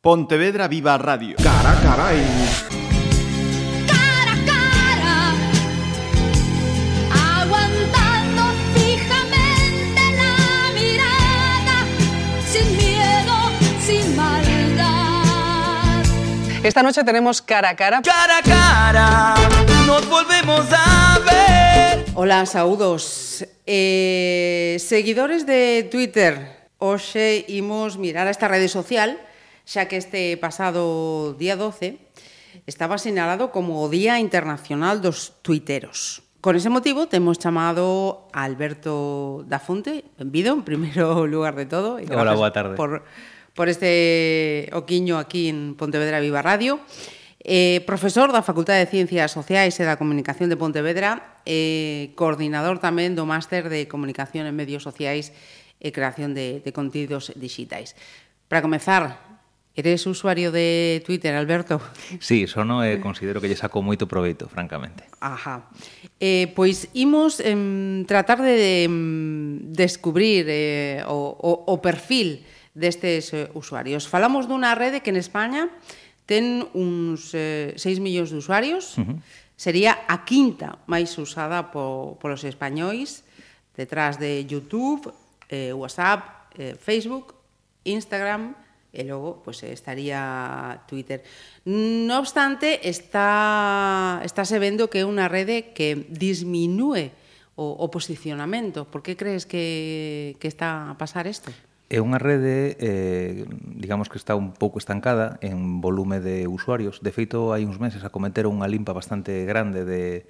Pontevedra Viva Radio. Cara, carai. cara a cara, aguantando fijamente la mirada, sin miedo, sin maldad. Esta noche tenemos cara a cara. Cara a cara, nos volvemos a ver. Hola, saúdos. Eh, seguidores de Twitter, hoxe imos mirar a esta rede social, xa que este pasado día 12 estaba señalado como o Día Internacional dos Tuiteros. Con ese motivo, temos chamado a Alberto da Fonte, benvido, en primeiro lugar de todo. E Hola, boa tarde. Por, por este oquiño aquí en Pontevedra Viva Radio. Eh, profesor da Facultade de Ciencias Sociais e da Comunicación de Pontevedra, eh, coordinador tamén do Máster de Comunicación en Medios Sociais e Creación de, de Contidos Digitais. Para comezar, Eres usuario de Twitter, Alberto? Sí, sono e eh, considero que lle saco moito proveito, francamente. Ajá. Eh, pois imos em, tratar de, de descubrir eh, o, o, o perfil destes eh, usuarios. Falamos dunha rede que en España ten uns eh, 6 millóns de usuarios, uh -huh. sería a quinta máis usada po, polos españois, detrás de YouTube, eh, WhatsApp, eh, Facebook, Instagram, e logo pues, estaría Twitter. No obstante, está, está se vendo que é unha rede que disminúe o, o posicionamento. Por que crees que, que está a pasar isto? É unha rede, eh, digamos que está un pouco estancada en volume de usuarios. De feito, hai uns meses acometeron unha limpa bastante grande de,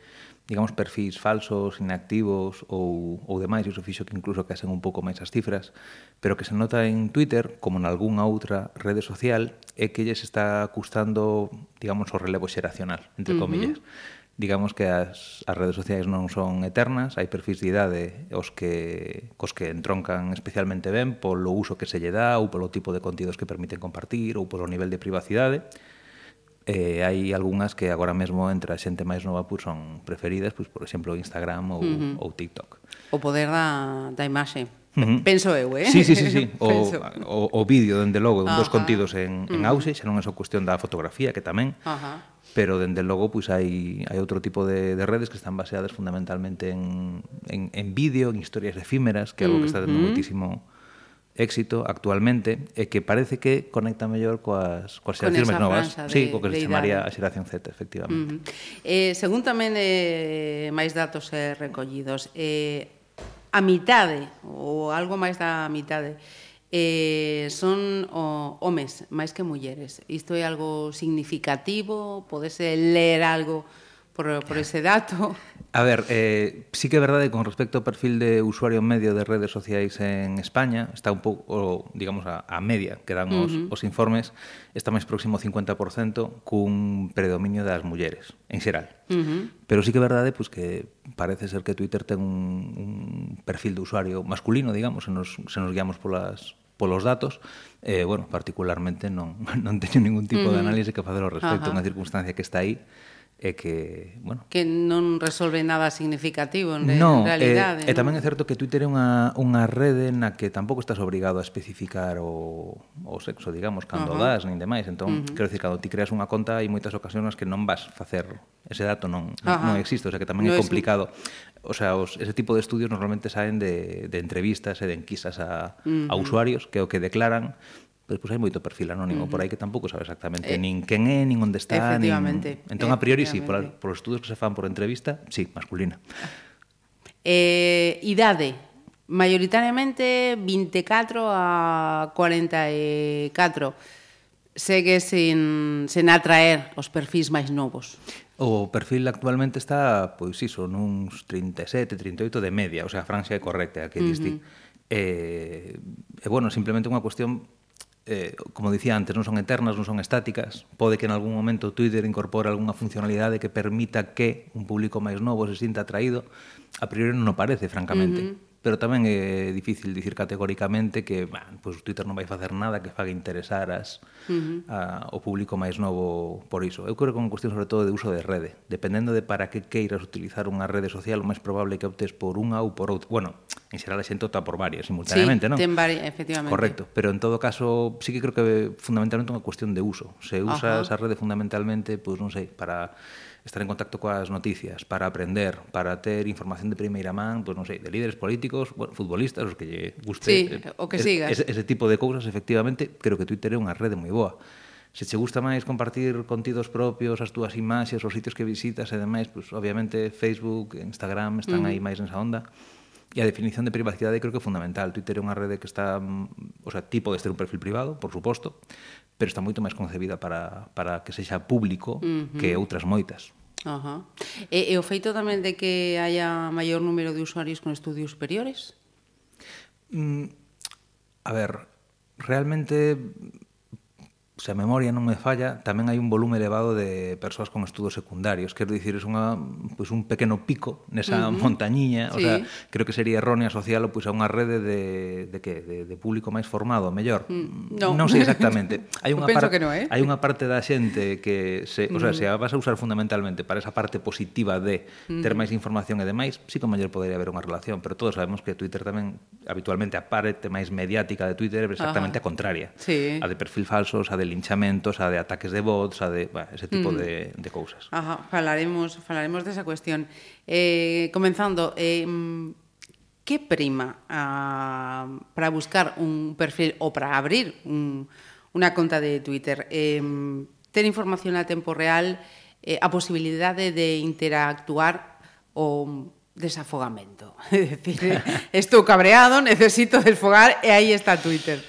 digamos, perfis falsos, inactivos ou, ou demais, e iso fixo que incluso casen un pouco máis as cifras, pero que se nota en Twitter, como en algunha outra rede social, é que lles está custando, digamos, o relevo xeracional, entre comillas. Uh -huh. Digamos que as, as redes sociais non son eternas, hai perfis de idade os que, cos que entroncan especialmente ben polo uso que se lle dá ou polo tipo de contidos que permiten compartir ou polo nivel de privacidade, eh, hai algunhas que agora mesmo entre a xente máis nova pois, son preferidas, pois, por exemplo, Instagram ou, uh -huh. ou TikTok. O poder da, da imaxe. Uh -huh. Penso eu, eh? Sí, sí, sí, sí. O, o, o vídeo, dende logo, un dos contidos en, en auxe, xa non é só cuestión da fotografía, que tamén, Ajá. pero dende logo pois hai hai outro tipo de, de redes que están baseadas fundamentalmente en en, en vídeo, en historias efímeras, que é algo que está tendo mm moitísimo éxito actualmente e que parece que conecta mellor coas, coas xeracións máis novas. De, sí, co que se chamaría a xeración Z, efectivamente. Uh -huh. eh, según tamén eh, máis datos eh, recollidos, eh, a mitade, ou algo máis da mitade, eh, son o, homes máis que mulleres. Isto é algo significativo? Podese ler algo por, por ese dato. A ver, eh, sí que é verdade con respecto ao perfil de usuario medio de redes sociais en España, está un pouco, digamos, a, a media que dan os, uh -huh. os informes, está máis próximo ao 50% cun predominio das mulleres, en xeral. Uh -huh. Pero sí que é verdade pois, que parece ser que Twitter ten un, un perfil de usuario masculino, digamos, se nos, se nos guiamos polas, polos datos, eh, bueno, particularmente non, non teño ningún tipo uh -huh. de análise que facer ao respecto, uh -huh. unha circunstancia que está aí, e que, bueno... Que non resolve nada significativo en no, eh, realidade. Eh, non? E tamén é certo que Twitter é unha, unha rede na que tampouco estás obrigado a especificar o, o sexo, digamos, cando uh -huh. das, nin demais. Entón, uh -huh. quero dicir, cando ti creas unha conta hai moitas ocasións que non vas facer ese dato, non, uh -huh. non existe, o sea que tamén no é complicado. Es... O sea, os, ese tipo de estudios normalmente saen de, de entrevistas e de enquisas a, uh -huh. a usuarios que o que declaran Despois hai moito perfil anónimo uh -huh. por aí que tampouco sabe exactamente eh, nin quen é, nin onde está, nin... Entón, a priori, sí, por, por estudos que se fan por entrevista, sí, masculina. Eh, idade, maioritariamente 24 a 44 segue sen, sen atraer os perfis máis novos. O perfil actualmente está, pois iso, nuns 37, 38 de media, o sea, a franxa é correcta, a que diste. Uh -huh. E, eh, e, bueno, simplemente unha cuestión eh, como dicía antes, non son eternas, non son estáticas. Pode que en algún momento Twitter incorpore algunha funcionalidade que permita que un público máis novo se sinta atraído. A priori non o parece, francamente. Uh -huh pero tamén é difícil dicir categóricamente que man, pois Twitter non vai facer nada que faga interesar as, uh -huh. a, o público máis novo por iso. Eu creo que é unha cuestión sobre todo de uso de rede. Dependendo de para que queiras utilizar unha rede social, o máis probable que optes por unha ou por outra. Bueno, en xeral a xente opta por varias simultaneamente, sí, non? ten varias, efectivamente. Correcto, pero en todo caso sí que creo que fundamentalmente é unha cuestión de uso. Se usa uh -huh. esa rede fundamentalmente, pois non sei, para estar en contacto coas noticias, para aprender, para ter información de primeira man, pues, non sei, de líderes políticos, bueno, futbolistas, os que lle guste. Sí, eh, o que es, sigas. Ese, ese tipo de cousas, efectivamente, creo que Twitter é unha rede moi boa. Se che gusta máis compartir contidos propios, as túas imaxes, os sitios que visitas e demais, pues, obviamente Facebook, Instagram están mm. aí máis nesa onda. E a definición de privacidade creo que é fundamental. Twitter é unha rede que está mm, o sea, ti podes ter un perfil privado, por suposto, pero está moito máis concebida para, para que sexa público uh -huh. que outras moitas. Ajá. E, e o feito tamén de que haya maior número de usuarios con estudios superiores? Mm, a ver, realmente se a memoria non me falla, tamén hai un volume elevado de persoas con estudos secundarios. Quero dicir, é unha, pois, un pequeno pico nesa uh -huh. montañiña. Sí. O sea, creo que sería erróneo asociarlo pois, a unha rede de, de, que? De, de público máis formado, mellor. Mm, no. Non sei exactamente. Hai unha, par... no, eh? hai unha parte da xente que se, o sea, uh -huh. se a vas a usar fundamentalmente para esa parte positiva de ter máis información e demais, sí que mellor podería haber unha relación, pero todos sabemos que Twitter tamén habitualmente a parte máis mediática de Twitter é exactamente Ajá. a contraria. Sí. A de perfil falsos, a de linchamentos, a de ataques de bots, a de bueno, ese tipo mm. de, de cousas. Ajá, falaremos, falaremos desa cuestión. Eh, comenzando, eh, que prima a, para buscar un perfil ou para abrir un, unha conta de Twitter? Eh, ter información a tempo real, eh, a posibilidade de interactuar ou desafogamento. É dicir, estou cabreado, necesito desfogar e aí está Twitter.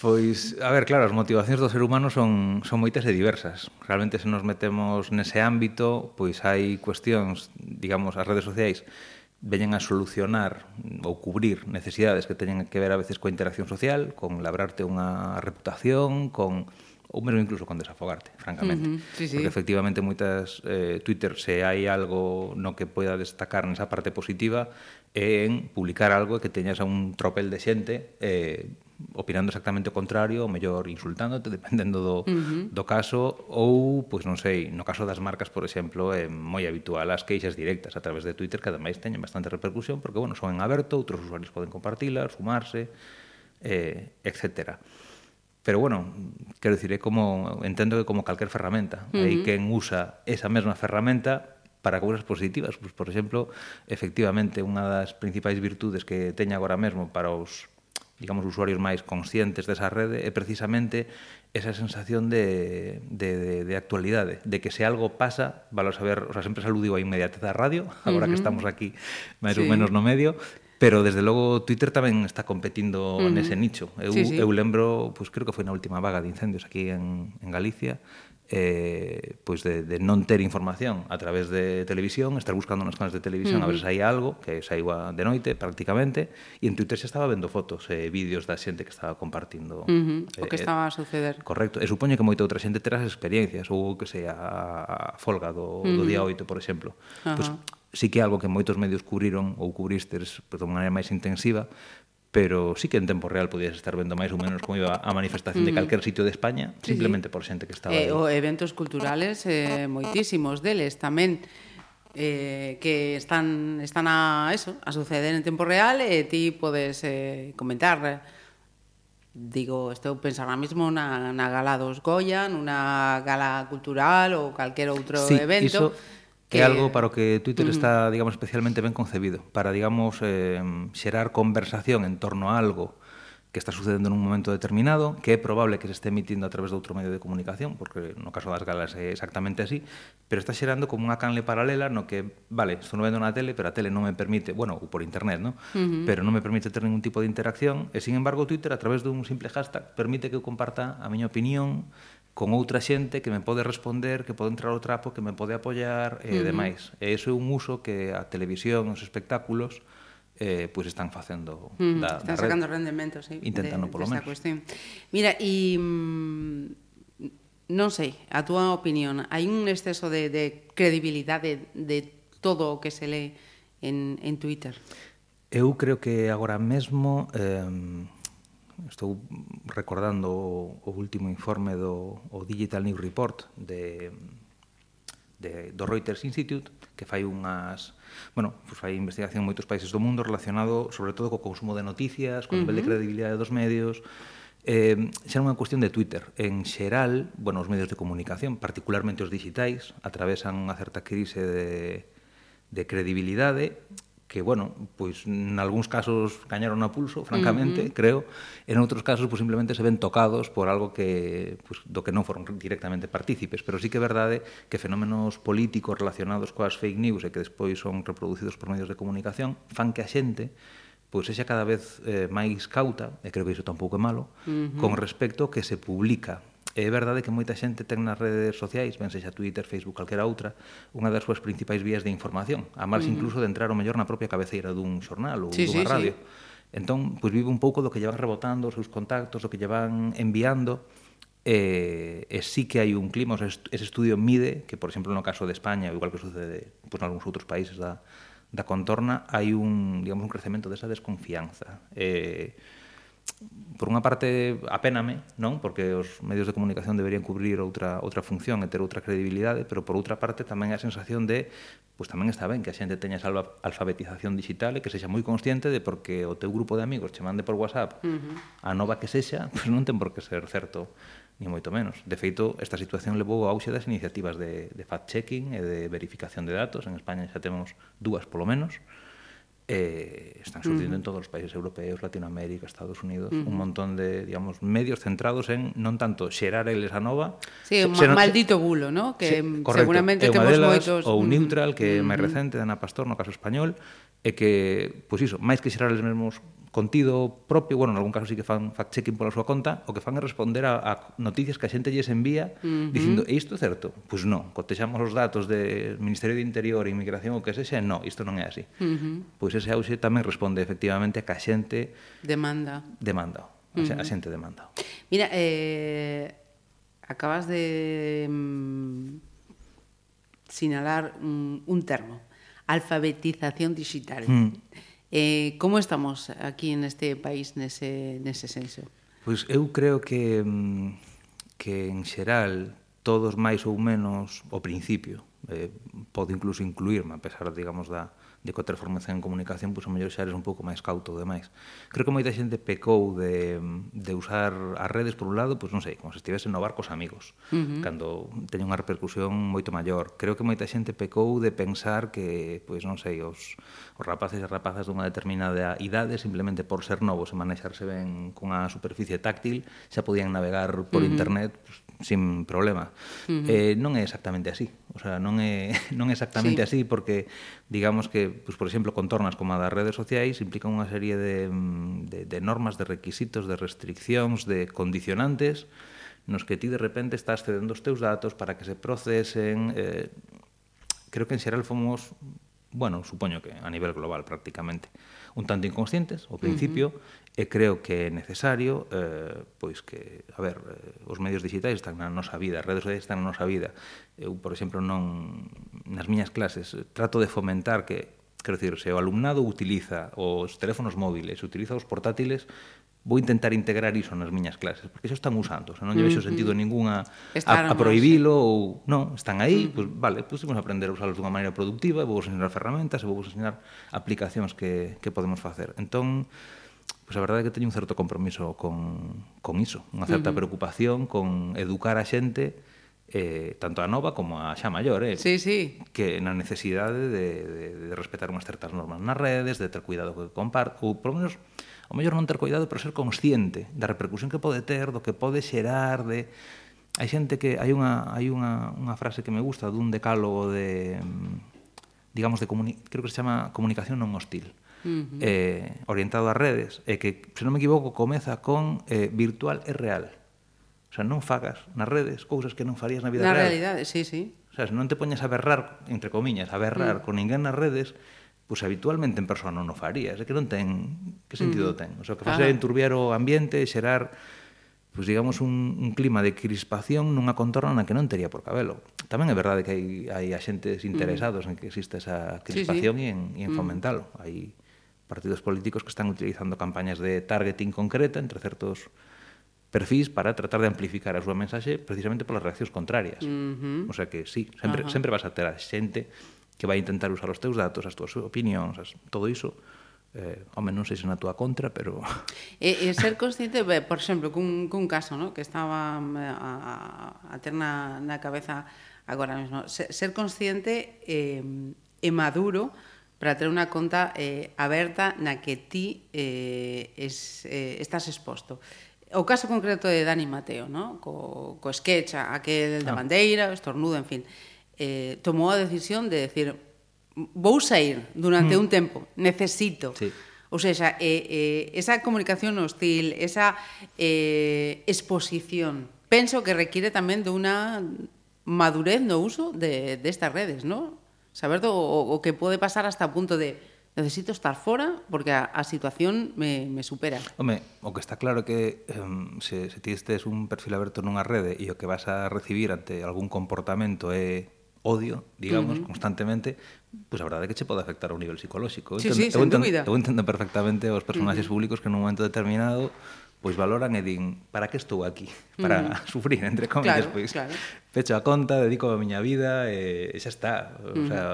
Pois, a ver, claro, as motivacións do ser humano son, son moitas e diversas. Realmente, se nos metemos nese ámbito, pois hai cuestións, digamos, as redes sociais veñen a solucionar ou cubrir necesidades que teñen que ver a veces coa interacción social, con labrarte unha reputación, con ou mesmo incluso con desafogarte, francamente. Uh -huh, sí, sí. Porque efectivamente moitas eh, Twitter se hai algo no que poida destacar nesa parte positiva é en publicar algo que teñas a un tropel de xente eh, opinando exactamente o contrario, ou mellor insultándote, dependendo do, uh -huh. do caso, ou, pois non sei, no caso das marcas, por exemplo, é moi habitual as queixas directas a través de Twitter, que ademais teñen bastante repercusión, porque, bueno, son en aberto, outros usuarios poden compartilas, sumarse, eh, etcétera. Pero bueno, quero dicir, é como entendo que como calquer ferramenta, uh -huh. hai quen usa esa mesma ferramenta para cousas positivas, pois pues, por exemplo, efectivamente unha das principais virtudes que teña agora mesmo para os digamos, usuarios máis conscientes desa rede é precisamente esa sensación de, de, de, de actualidade, de que se algo pasa, valo saber, o sea, sempre saludiu a inmediatez da radio, agora uh -huh. que estamos aquí máis sí. ou menos no medio, Pero desde logo Twitter tamén está competindo uh -huh. nese nicho. Eu, sí, sí. eu lembro, pois pues, creo que foi na última vaga de incendios aquí en, en Galicia, eh, pois de, de non ter información a través de televisión, estar buscando nos canales de televisión uh -huh. a ver se hai algo, que saiba de noite prácticamente, e en Twitter se estaba vendo fotos e eh, vídeos da xente que estaba compartindo uh -huh. eh, o que estaba a suceder. Correcto, e supoño que moita outra xente terá as experiencias, ou que sea a folga do, uh -huh. do día 8, por exemplo. Uh -huh. Pois sí que é algo que moitos medios cubriron ou cubristes pues, pois, de unha maneira máis intensiva, pero sí que en tempo real podías estar vendo máis ou menos como iba a manifestación uh -huh. de mm. calquer sitio de España, sí, simplemente sí. por xente que estaba eh, aí. O eventos culturales eh, moitísimos deles tamén eh, que están están a eso, a suceder en tempo real e eh, ti podes eh, comentar digo, estou pensando ahora mismo na, na gala dos Goya, nunha gala cultural ou calquer outro sí, evento. Iso que é algo para o que Twitter uh -huh. está, digamos, especialmente ben concebido, para, digamos, eh, xerar conversación en torno a algo que está sucedendo nun momento determinado, que é probable que se este emitindo a través de outro medio de comunicación, porque no caso das galas é exactamente así, pero está xerando como unha canle paralela no que, vale, estou vendo na tele, pero a tele non me permite, bueno, ou por internet, ¿no? Uh -huh. pero non me permite ter ningún tipo de interacción, e, sin embargo, Twitter, a través dun simple hashtag, permite que eu comparta a miña opinión, con outra xente que me pode responder, que pode entrar o trapo, que me pode apoiar e eh, uh -huh. demais. E iso é un uso que a televisión, os espectáculos, eh, pois pues están facendo mm, da, están da sacando red. rendemento, sí, intentando de, polo menos. Cuestión. Mira, e mm, non sei, a túa opinión, hai un exceso de, de credibilidade de, de todo o que se lee en, en Twitter? Eu creo que agora mesmo eh, Estou recordando o, o último informe do o Digital News Report de, de, do Reuters Institute, que fai unhas, bueno, pues fai investigación en moitos países do mundo relacionado sobre todo co consumo de noticias, co uh -huh. nivel de credibilidade dos medios, Eh, xa non é unha cuestión de Twitter. En xeral, bueno, os medios de comunicación, particularmente os digitais, atravesan unha certa crise de, de credibilidade que, bueno, pois en algúns casos cañaron a pulso, francamente, uh -huh. creo, en outros casos pois, simplemente se ven tocados por algo que pois, do que non foron directamente partícipes, pero sí que é verdade que fenómenos políticos relacionados coas fake news e que despois son reproducidos por medios de comunicación fan que a xente pois sexa cada vez eh, máis cauta, e creo que iso tampouco é malo, uh -huh. con respecto que se publica É verdade que moita xente ten nas redes sociais, ben sexa Twitter, Facebook, calquera outra, unha das súas principais vías de información, a máis uh -huh. incluso de entrar o mellor na propia cabeceira dun xornal ou sí, dunha sí, radio. Sí. Entón, pois vive un pouco do que lle van rebotando os seus contactos, do que lle van enviando, e, e sí que hai un clima, o sea, ese estudio mide que, por exemplo, no caso de España, igual que sucede pois, en algúns outros países da, da contorna, hai un, digamos, un crecemento desa desconfianza. Eh, por unha parte apéname, non? Porque os medios de comunicación deberían cubrir outra outra función e ter outra credibilidade, pero por outra parte tamén a sensación de pois pues tamén está ben que a xente teña esa alfabetización digital e que sexa moi consciente de porque o teu grupo de amigos che mande por WhatsApp uh -huh. a nova que sexa, pois non ten por que ser certo ni moito menos. De feito, esta situación levou ao auxe das iniciativas de, de fact-checking e de verificación de datos. En España xa temos dúas, polo menos. Uh eh, están surgindo uh -huh. en todos os países europeos, Latinoamérica, Estados Unidos, uh -huh. un montón de digamos medios centrados en non tanto xerar a Nova, sí, un xerar, maldito bulo, ¿no? que sí, correcto, seguramente temos moitos ou Neutral, que é uh -huh. máis recente, de Ana Pastor no caso español, e que, pois iso, máis que xerar eles mesmos contido propio, bueno, en algún caso sí que fan fact-checking pola súa conta, o que fan é responder a, a noticias que a xente lles envía uh -huh. dicindo, e isto é certo? Pois non, cotexamos os datos do Ministerio de Interior, e Inmigración ou que sexa, non, isto non é así. Uh -huh. Pois ese auxe tamén responde efectivamente a que a xente demanda. Demanda. Uh -huh. A xente demanda. Mira, eh, acabas de mm, sinalar un, un termo, alfabetización digital. Mm Eh, como estamos aquí neste país nese, nese senso? Pois eu creo que mm, que en xeral todos máis ou menos ao principio eh, pode incluso incluirme, a pesar, digamos, da, de que ter formación en comunicación, pois pues, a mellor xa eres un pouco máis cauto demais. Creo que moita xente pecou de, de usar as redes por un lado, pois pues, non sei, como se estivese no bar cos amigos, uh -huh. cando teña unha repercusión moito maior. Creo que moita xente pecou de pensar que, pois pues, non sei, os, os rapaces e rapazas dunha determinada idade, simplemente por ser novos e manexarse ben cunha superficie táctil, xa podían navegar por uh -huh. internet, pues, sin problema. Uh -huh. eh, non é exactamente así. O sea, non é, non é exactamente sí. así porque, digamos que, pues, por exemplo, contornas como a das redes sociais implican unha serie de, de, de normas, de requisitos, de restriccións, de condicionantes nos que ti de repente estás cedendo os teus datos para que se procesen. Eh, creo que en xeral fomos, bueno, supoño que a nivel global prácticamente, un tanto inconscientes ao principio uh -huh e creo que é necesario eh, pois que, a ver, eh, os medios digitais están na nosa vida, as redes sociais están na nosa vida. Eu, por exemplo, non nas miñas clases trato de fomentar que, quero dicir, se o alumnado utiliza os teléfonos móviles, utiliza os portátiles, vou intentar integrar iso nas miñas clases, porque iso están usando, o sea, non lle vexo sentido ningún a, a, prohibilo ou non, están aí, pois pues, vale, pois pues, temos aprender a usalos dunha maneira productiva, vou ensinar ferramentas, vou ensinar aplicacións que, que podemos facer. Entón, pois a verdade é que teño un certo compromiso con, con iso, unha certa uh -huh. preocupación con educar a xente eh, tanto a nova como a xa maior, eh, sí, sí. que na necesidade de, de, de respetar unhas certas normas nas redes, de ter cuidado que comparte, ou por menos o mellor non ter cuidado, pero ser consciente da repercusión que pode ter, do que pode xerar, de hai xente que hai unha hai unha unha frase que me gusta dun decálogo de digamos de comuni... creo que se chama comunicación non hostil. Uh -huh. eh, orientado a redes, e que, se non me equivoco, comeza con eh, virtual e real. O sea, non fagas nas redes cousas que non farías na vida na real. Na realidade, sí, sí. O sea, se non te poñas a berrar, entre comiñas, a berrar uh -huh. con ninguén nas redes, pois pues, habitualmente en persona non o farías, é que non ten que sentido uh -huh. ten. O sea, que fase enturbiar o ambiente, xerar pois pues, digamos un, un clima de crispación nunha contorna na que non tería por cabelo. Tamén é verdade que hai hai axentes interesados uh -huh. en que existe esa crispación sí, sí. e en e en fomentalo. Uh -huh. Hai partidos políticos que están utilizando campañas de targeting concreta entre certos perfís para tratar de amplificar a súa mensaxe precisamente polas reaccións contrarias. Uh -huh. O sea que sí, sempre, uh -huh. sempre vas a ter a xente que vai intentar usar os teus datos, as túas opinións, as, todo iso, eh, home, non sei se na túa contra, pero... E, e ser consciente, por exemplo, cun, cun caso no? que estaba eh, a, a, a ter na, na cabeza agora mesmo, ser, ser consciente eh, e maduro para ter unha conta eh, aberta na que ti eh, es, eh, estás exposto. O caso concreto de Dani Mateo, no? co, co sketch, aquel da ah. bandeira, o estornudo, en fin, eh, tomou a decisión de decir vou sair durante mm. un tempo, necesito. Sí. Ou seja, eh, eh, esa comunicación hostil, esa eh, exposición, penso que require tamén de unha madurez no uso de, destas de redes, non? saber do, o, o que pode pasar hasta o punto de necesito estar fora porque a, a situación me, me supera. Home, o que está claro que um, se, se ti estes un perfil aberto nunha rede e o que vas a recibir ante algún comportamento é odio, digamos, uh -huh. constantemente, pois pues a verdade é que che pode afectar a un nivel psicolóxico. Sí, entendo, sí, eu entendo, eu entendo perfectamente os personaxes uh -huh. públicos que nun momento determinado pois valoran e din, para que estou aquí? Para uh -huh. sufrir, entre comillas, claro, pois. Claro. Pecho a conta, dedico a miña vida e, e xa está. O uh -huh. sea,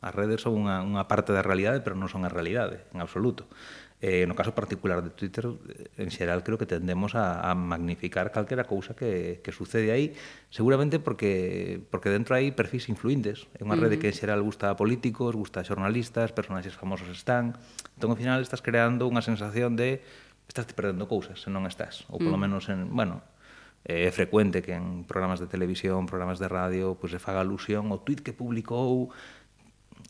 as redes son unha, unha parte da realidade, pero non son a realidade, en absoluto. Eh, no caso particular de Twitter, en xeral creo que tendemos a, a magnificar calquera cousa que, que sucede aí, seguramente porque porque dentro hai perfis influintes. É unha uh -huh. rede que en xeral gusta a políticos, gusta a xornalistas, personaxes famosos están. Entón, ao final, estás creando unha sensación de estás perdendo cousas se non estás, ou polo mm. menos en, bueno, é frecuente que en programas de televisión, programas de radio, pois pues, se faga alusión ao tweet que publicou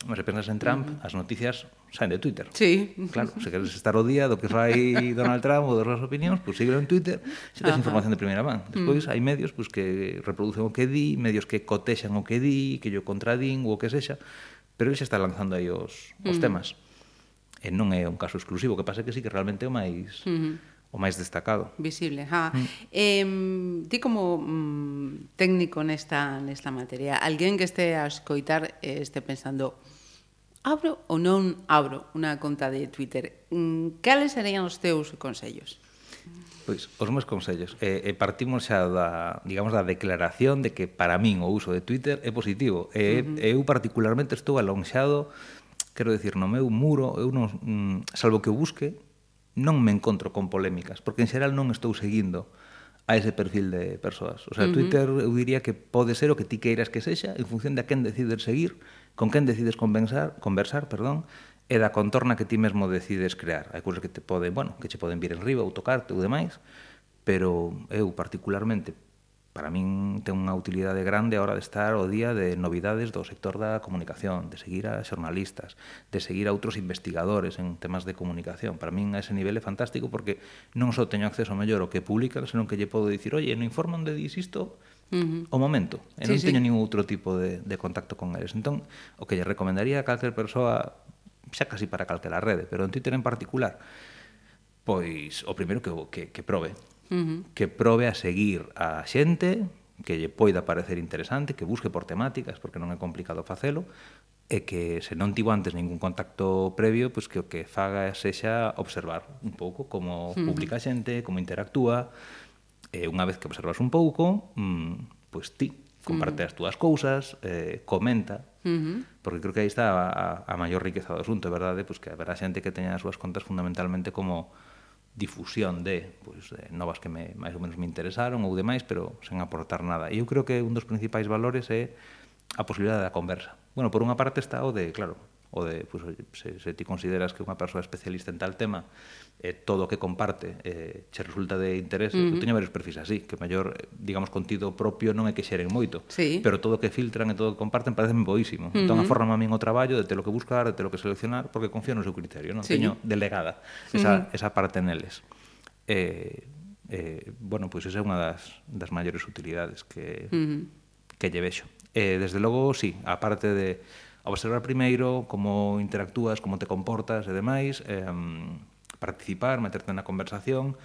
Mas se pensas en Trump, mm. as noticias saen de Twitter. Sí. Claro, se queres estar o día do que fai Donald Trump ou das súas opinións, pois pues, síguelo en Twitter, se tes información de primeira man. Mm. Despois mm. hai medios pois, pues, que reproducen o que di, medios que cotexan o que di, que yo contradín ou o que sexa, pero ele xa está lanzando aí os, os mm. temas e non é un caso exclusivo, que pasa que sí que realmente é o máis uh -huh o máis destacado. Visible, ah. Eh, ti como mm, técnico nesta nesta materia, alguén que este a escoitar eh, este pensando abro ou non abro unha conta de Twitter, mm, cales serían os teus consellos? Pois, os meus consellos. Eh, eh, partimos xa da, digamos, da declaración de que para min o uso de Twitter é positivo. Eh, uh -huh. Eu particularmente estou alonxado Quero decir, no meu muro, eu non, mm, salvo que o busque, non me encontro con polémicas, porque en xeral non estou seguindo a ese perfil de persoas. O sea, uh -huh. Twitter eu diría que pode ser o que ti queiras que sexa en función de a quen decides seguir, con quen decides conversar, conversar, perdón, e da contorna que ti mesmo decides crear. Hai cousas que te poden, bueno, que che poden vir en riba ou tocarte ou demais, pero eu particularmente para min ten unha utilidade grande a hora de estar o día de novidades do sector da comunicación, de seguir a xornalistas, de seguir a outros investigadores en temas de comunicación. Para min a ese nivel é fantástico porque non só teño acceso mellor ao que publican, senón que lle podo dicir, oye, no informan de dis isto uh -huh. o momento. E non sí, teño sí. ningún outro tipo de, de contacto con eles. Entón, o que lle recomendaría a calquer persoa, xa casi para calquera rede, pero en Twitter en particular, pois o primeiro que, que, que probe, uh -huh. que probe a seguir a xente que lle poida parecer interesante, que busque por temáticas, porque non é complicado facelo, e que se non tivo antes ningún contacto previo, pois que o que faga sexa observar un pouco como publica a xente, como interactúa, e unha vez que observas un pouco, mmm, pois ti comparte as túas cousas, eh, comenta, uh -huh. porque creo que aí está a, a, a maior riqueza do asunto, é verdade, pois que haberá xente que teña as súas contas fundamentalmente como difusión de, pois, de novas que me, máis ou menos me interesaron ou demais, pero sen aportar nada. E eu creo que un dos principais valores é a posibilidade da conversa. Bueno, por unha parte está o de, claro, o de, pues, eh, se, se ti consideras que unha persoa especialista en tal tema eh, todo o que comparte eh, che resulta de interese, uh -huh. eu teño varios perfis así que mellor, eh, digamos, contido propio non é que xeren moito, sí. pero todo o que filtran e todo o que comparten parece boísimo uh -huh. entón aforrama a min o traballo de ter o que buscar de ter o que seleccionar, porque confío no seu criterio non sí. teño delegada esa, uh -huh. esa parte neles eh, eh, bueno, pois pues esa é unha das, das maiores utilidades que, uh -huh. que lle vexo eh, desde logo, sí, a parte de observar primeiro como interactúas, como te comportas e demais, eh, participar, meterte na conversación,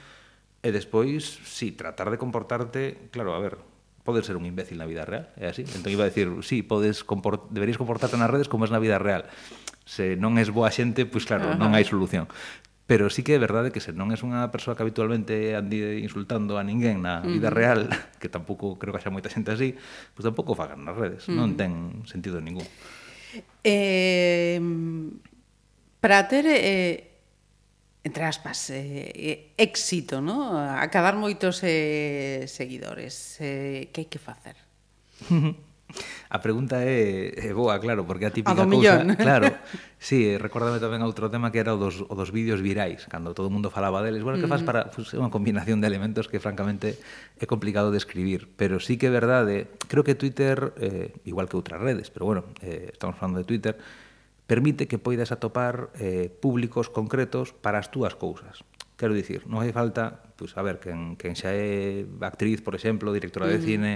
e despois, sí, tratar de comportarte, claro, a ver, podes ser un imbécil na vida real, é así? Entón iba a decir, sí, podes comport deberías comportarte nas redes como es na vida real. Se non es boa xente, pois claro, Ajá. non hai solución. Pero sí que é verdade que se non es unha persoa que habitualmente ande insultando a ninguén na vida real, que tampouco creo que haxa moita xente así, pois pues tampouco fagan nas redes, non ten sentido ningún. Eh, para ter eh, entre aspas, eh, éxito, ¿no? acabar moitos eh, seguidores. Eh, que hai que facer? A pregunta é, é boa, claro, porque a típica a cousa, millón. claro. Sí, recórdame tamén outro tema que era o dos, o dos vídeos virais, cando todo o mundo falaba deles. Bueno, que faz mm. para pues, é unha combinación de elementos que francamente é complicado de escribir, pero sí que é verdade, creo que Twitter eh, igual que outras redes, pero bueno, eh, estamos falando de Twitter, permite que poidas atopar eh, públicos concretos para as túas cousas. Quero dicir, non hai falta, pois, a ver, quen, quen xa é actriz, por exemplo, directora de mm. cine,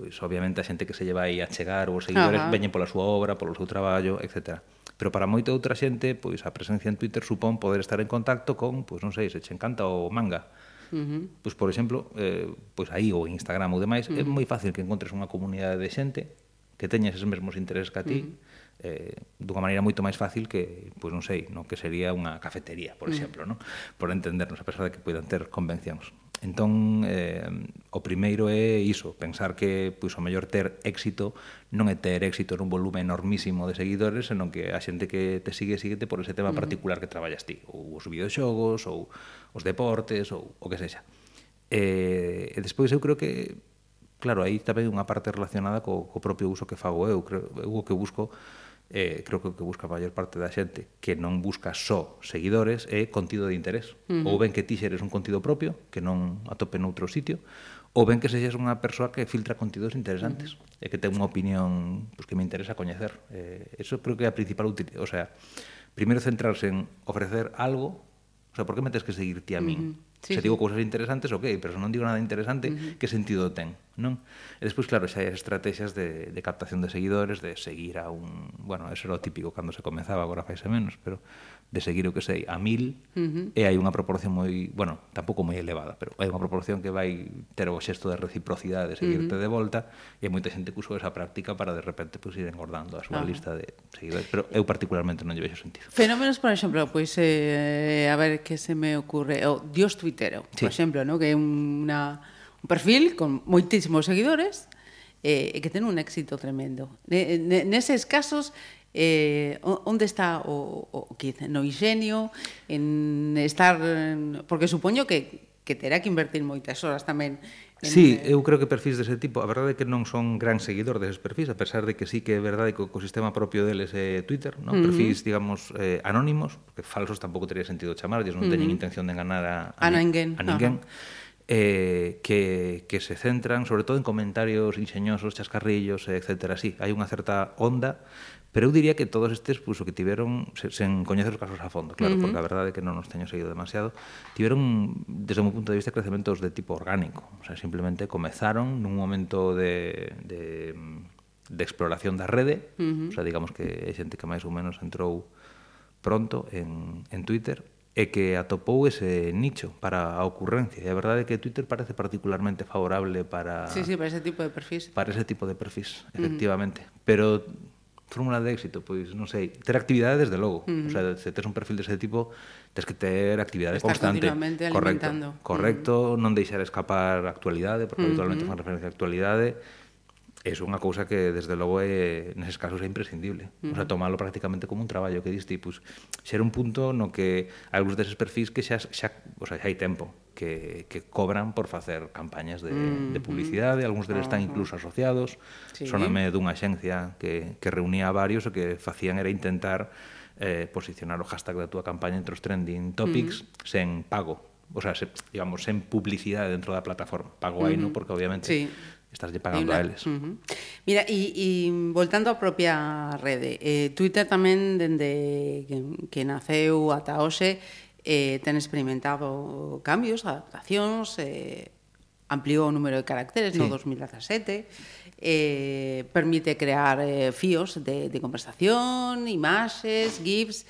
pois obviamente a xente que se lle vai a chegar os seguidores Ajá. veñen pola súa obra, polo seu traballo, etc. Pero para moita outra xente, pois a presencia en Twitter supón poder estar en contacto con, pois non sei, se che encanta o manga. Uh -huh. Pois por exemplo, eh, pois aí o Instagram ou demais, uh -huh. é moi fácil que encontres unha comunidade de xente que teña eses mesmos intereses que a ti, uh -huh. eh, dunha maneira moito máis fácil que, pois non sei, no que sería unha cafetería, por uh -huh. exemplo, non? Por entendernos, a pesar de que poidan ter convencións. Entón, eh, o primeiro é iso, pensar que pois, o mellor ter éxito non é ter éxito nun volume enormísimo de seguidores, senón que a xente que te sigue, síguete por ese tema particular que traballas ti, ou os videoxogos, ou os deportes, ou o que sexa. Eh, e despois eu creo que, claro, aí tamén unha parte relacionada co, co propio uso que fago eu, creo, eu o que busco eh, creo que o que busca a maior parte da xente que non busca só seguidores é contido de interés. Uh -huh. Ou ben que ti xeres un contido propio, que non atope noutro sitio, ou ben que sexas unha persoa que filtra contidos interesantes uh -huh. e que ten unha opinión pues, que me interesa coñecer. Eh, eso creo que é a principal utilidade. O sea, primeiro centrarse en ofrecer algo O sea, por que me tens que seguir ti a min? Uh -huh. sí, Se digo sí. cousas interesantes, ok, pero se non digo nada interesante, uh -huh. que sentido ten? non? E despois, claro, xa hai as estrategias de, de captación de seguidores, de seguir a un... Bueno, eso era o típico cando se comezaba, agora faise menos, pero de seguir o que sei a mil, uh -huh. e hai unha proporción moi... Bueno, tampouco moi elevada, pero hai unha proporción que vai ter o xesto de reciprocidade de seguirte uh -huh. de volta, e hai moita xente que usou esa práctica para de repente pues, ir engordando a súa uh -huh. lista de seguidores, pero eu particularmente non lle vexo sentido. Fenómenos, por exemplo, pois, eh, a ver que se me ocurre, o Dios Twittero, sí. por exemplo, ¿no? que é unha un perfil con moitísimos seguidores eh, e eh, que ten un éxito tremendo. Neses casos, eh, onde está o, o Keith? No ingenio, en estar... Porque supoño que, que terá que invertir moitas horas tamén En... Sí, eh, eu creo que perfis dese tipo, a verdade é que non son gran seguidor deses perfis, a pesar de que sí que é verdade que o ecosistema propio deles é Twitter, non? Uh -huh. perfis, digamos, eh, anónimos, porque falsos tampouco teria sentido chamarlles, non uh -huh. teñen intención de enganar a, a, a ninguén. A ninguén. Uh -huh eh, que, que se centran sobre todo en comentarios inxeñosos, chascarrillos, eh, etc. Sí, hai unha certa onda, pero eu diría que todos estes, pues, o que tiveron, se, sen coñecer os casos a fondo, claro, uh -huh. porque a verdade é que non nos teño seguido demasiado, tiveron, desde o meu punto de vista, crecementos de tipo orgánico. O sea, simplemente comezaron nun momento de, de, de exploración da rede, uh -huh. o sea, digamos que é xente que máis ou menos entrou pronto en, en Twitter, e que atopou ese nicho para a ocurrencia. E a verdade é que Twitter parece particularmente favorable para... Sí, sí, para ese tipo de perfis. Para ese tipo de perfis, efectivamente. Uh -huh. Pero fórmula de éxito, pois non sei, ter actividade desde logo. Uh -huh. O sea, se tes un perfil dese tipo, tes que ter actividade Estar constante. Correcto, alimentando. Correcto, uh -huh. non deixar escapar a actualidade, porque uh -huh. habitualmente fan referencia a actualidade é unha cousa que desde logo é eh, neses casos é imprescindible. Uh -huh. O sea, tomalo prácticamente como un traballo que diste, pois pues, xer un punto no que algúns deses perfis que xa xa, o sea, xa hai tempo que, que cobran por facer campañas de, mm, de publicidade, algúns deles están incluso asociados, sí. soname dunha xencia que, que reunía a varios o que facían era intentar eh, posicionar o hashtag da túa campaña entre os trending topics uh -huh. sen pago, o sea, se, digamos, sen publicidade dentro da plataforma. Pago mm -hmm. aí, non? Porque obviamente sí estarlle pagando una, a eles. Uh -huh. Mira, e, e voltando á propia rede, eh, Twitter tamén, dende que, que naceu ata hoxe, eh, ten experimentado cambios, adaptacións, eh, ampliou o número de caracteres sí. no 2017, eh, permite crear eh, fíos de, de conversación, imaxes, GIFs,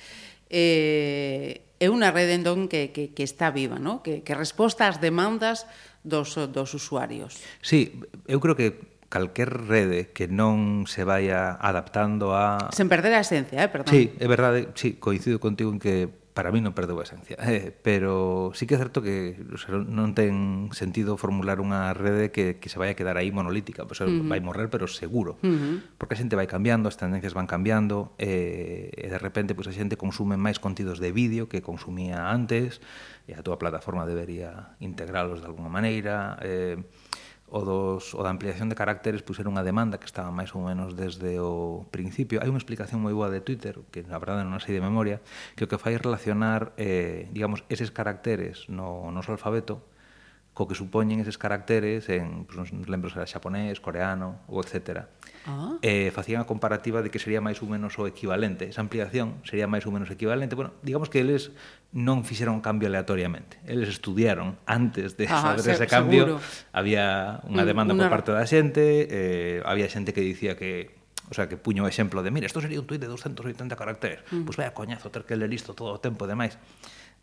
eh, é unha rede entón que, que, que está viva, no? que, que resposta ás demandas dos, dos usuarios. Sí, eu creo que calquer rede que non se vaya adaptando a... Sen perder a esencia, eh? perdón. Sí, é verdade, sí, coincido contigo en que para mí non perdeu a esencia, eh, pero sí que é certo que o sea, non ten sentido formular unha rede que, que se vai a quedar aí monolítica, pois, pues, uh -huh. vai morrer, pero seguro, uh -huh. porque a xente vai cambiando, as tendencias van cambiando, eh, e de repente pois, pues, a xente consume máis contidos de vídeo que consumía antes, e a túa plataforma debería integralos de alguna maneira, eh, o, dos, o da ampliación de caracteres pois era unha demanda que estaba máis ou menos desde o principio. Hai unha explicación moi boa de Twitter, que na verdade non sei de memoria, que o que fai relacionar, eh, digamos, eses caracteres no noso alfabeto co que supoñen eses caracteres en, pues, non lembro se era xaponés, coreano ou etcétera ah. eh, facían a comparativa de que sería máis ou menos o equivalente. Esa ampliación sería máis ou menos equivalente. Bueno, digamos que eles non fixeron cambio aleatoriamente. Eles estudiaron antes de ah, fazer ese cambio. Seguro. Había unha demanda una... por parte da xente, eh, había xente que dicía que O sea, que puño o exemplo de, mira, isto sería un tuit de 280 caracteres. Mm. Pois pues vaya coñazo ter que ler isto todo o tempo e demais.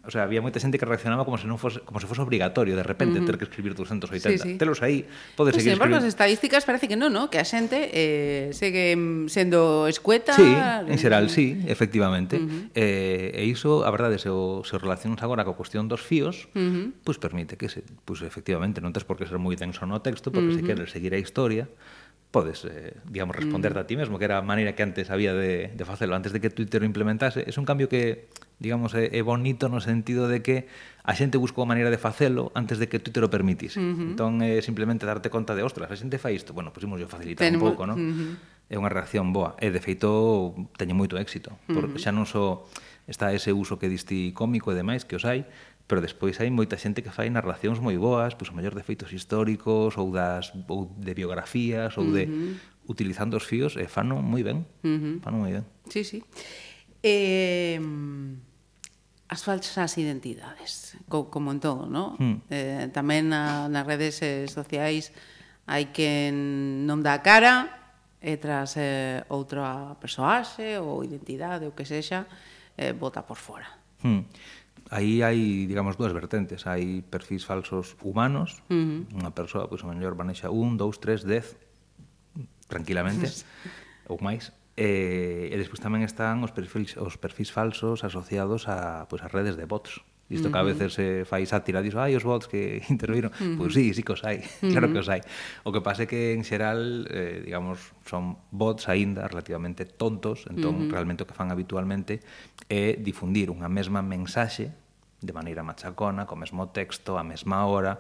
O sea, había moita xente que reaccionaba como se non fose, como se fose obrigatorio de repente uh -huh. ter que escribir 280. Sí, sí. Telos aí, podes pues, seguir sin embargo, as estadísticas parece que non, no? Que a xente eh, segue sendo escueta. Sí, en xeral, sí, efectivamente. Uh -huh. eh, e iso, a verdade, se o, se o relacionas agora coa cuestión dos fíos, uh -huh. pois pues permite que, se, pois pues, efectivamente, non tes por que ser moi denso no texto, porque uh -huh. se queres seguir a historia, podes, eh, digamos, responderte mm. a ti mesmo, que era a maneira que antes había de, de facelo, antes de que Twitter o implementase. É un cambio que, digamos, é, é bonito no sentido de que a xente buscou a maneira de facelo antes de que Twitter o permitise. Uh -huh. Entón, é simplemente darte conta de, ostras, a xente fai isto, bueno, posimos yo facilitar Tenemos... un pouco, non? Uh -huh. É unha reacción boa. E, de feito, teñe moito éxito. Porque uh -huh. xa non só so está ese uso que diste cómico e demais, que os hai, pero despois hai moita xente que fai narracións moi boas, pois o mellor de feitos históricos ou das ou de biografías ou uh -huh. de utilizando os fíos e fano moi ben. Uh -huh. Fano moi ben. Sí, sí. Eh as falsas identidades, co, como en todo, ¿no? Hmm. Eh, tamén na, nas redes eh, sociais hai que non dá cara e tras eh, outra persoaxe ou identidade ou que sexa, eh, bota por fora. Hmm aí hai, digamos, dúas vertentes. Hai perfis falsos humanos, uh -huh. unha persoa, pois, o mellor, manexa un, dous, tres, dez, tranquilamente, ou máis. E, e despois tamén están os perfis, os perfis falsos asociados a, pois, a redes de bots. Isto uh -huh. que a veces se fai sátira, dixo, ai, os bots que interviron. Uh -huh. Pois pues sí, sí que os hai, uh -huh. claro que os hai. O que pasa é que, en xeral, eh, digamos, son bots aínda relativamente tontos, entón, uh -huh. realmente o que fan habitualmente é difundir unha mesma mensaxe de maneira machacona, co mesmo texto, a mesma hora,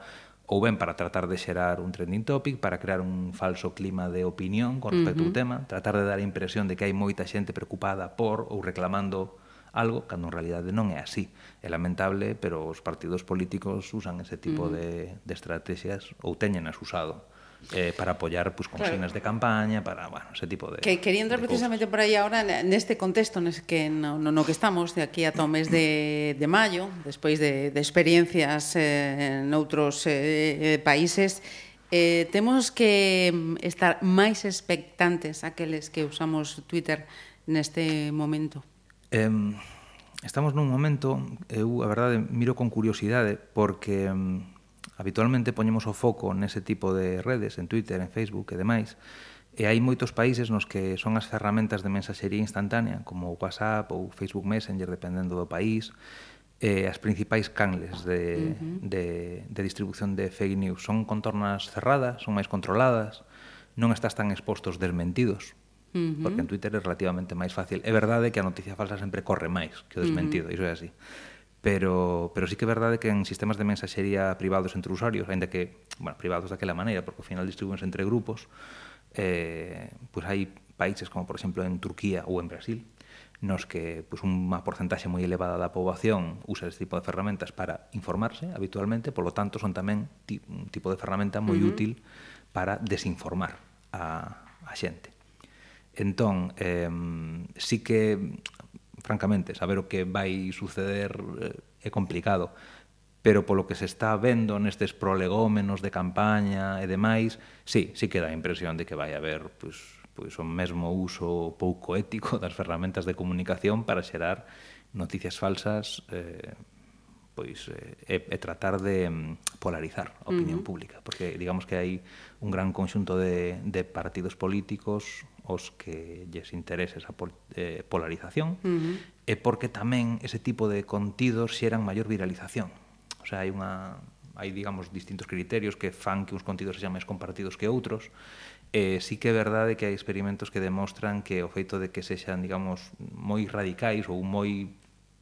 ou ben para tratar de xerar un trending topic, para crear un falso clima de opinión con respecto uh -huh. ao tema, tratar de dar a impresión de que hai moita xente preocupada por ou reclamando algo cando en realidade non é así. É lamentable, pero os partidos políticos usan ese tipo uh -huh. de, de estrategias ou teñen as usado eh, para apoyar pues, consignas claro. de campaña, para bueno, ese tipo de... Que quería entrar precisamente cosas. por aí ahora neste contexto nes que, no, no, no que estamos de aquí a todo mes de, de maio, despois de, de experiencias eh, noutros eh, eh, países, eh, temos que mm, estar máis expectantes aqueles que usamos Twitter neste momento. Eh, estamos nun momento, eu a verdade miro con curiosidade porque habitualmente poñemos o foco nese tipo de redes, en Twitter, en Facebook e demais, E hai moitos países nos que son as ferramentas de mensaxería instantánea, como WhatsApp ou Facebook Messenger, dependendo do país, eh, as principais canles de, uh -huh. de, de distribución de fake news. Son contornas cerradas, son máis controladas, non estás tan expostos desmentidos, Uh -huh. Porque en Twitter é relativamente máis fácil. É verdade que a noticia falsa sempre corre máis que o desmentido, uh -huh. iso é así. Pero, pero sí que é verdade que en sistemas de mensaxería privados entre usuarios, aínda que, bueno, privados daquela maneira, porque ao final distribuíanse entre grupos, eh, pois pues hai países como, por exemplo, en Turquía ou en Brasil, nos que pues, unha porcentaxe moi elevada da poboación usa este tipo de ferramentas para informarse habitualmente, polo tanto son tamén un tipo de ferramenta moi uh -huh. útil para desinformar a, a xente. Entón, eh, sí que, francamente, saber o que vai suceder eh, é complicado, pero polo que se está vendo nestes prolegómenos de campaña e demais, sí, sí que dá a impresión de que vai haber pues, pues, o mesmo uso pouco ético das ferramentas de comunicación para xerar noticias falsas eh, pois eh, e tratar de polarizar a opinión uh -huh. pública, porque digamos que hai un gran conxunto de, de partidos políticos os que lles interese esa pol eh, polarización uh -huh. e porque tamén ese tipo de contidos xeran maior viralización. O sea, hai unha hai, digamos, distintos criterios que fan que uns contidos sexan máis compartidos que outros. Eh, sí que é verdade que hai experimentos que demostran que o feito de que sexan, digamos, moi radicais ou moi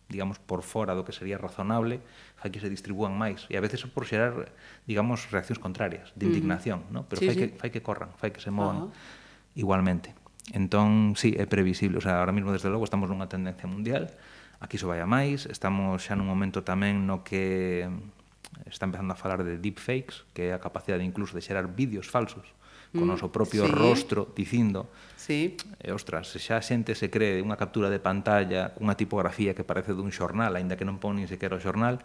digamos, por fora do que sería razonable, xa que se distribúan máis. E a veces por xerar, digamos, reaccións contrarias, de indignación, uh -huh. ¿no? pero sí, fai, sí. Que, fai que corran, fai que se movan. Uh -huh igualmente. Entón, sí, é previsible. O sea, ahora mismo, desde logo, estamos nunha tendencia mundial, aquí iso vai a máis, estamos xa nun momento tamén no que está empezando a falar de deepfakes, que é a capacidade incluso de xerar vídeos falsos con o noso propio sí. rostro dicindo sí. e, ostras, xa a xente se cree unha captura de pantalla, unha tipografía que parece dun xornal, aínda que non pon nin sequera o xornal,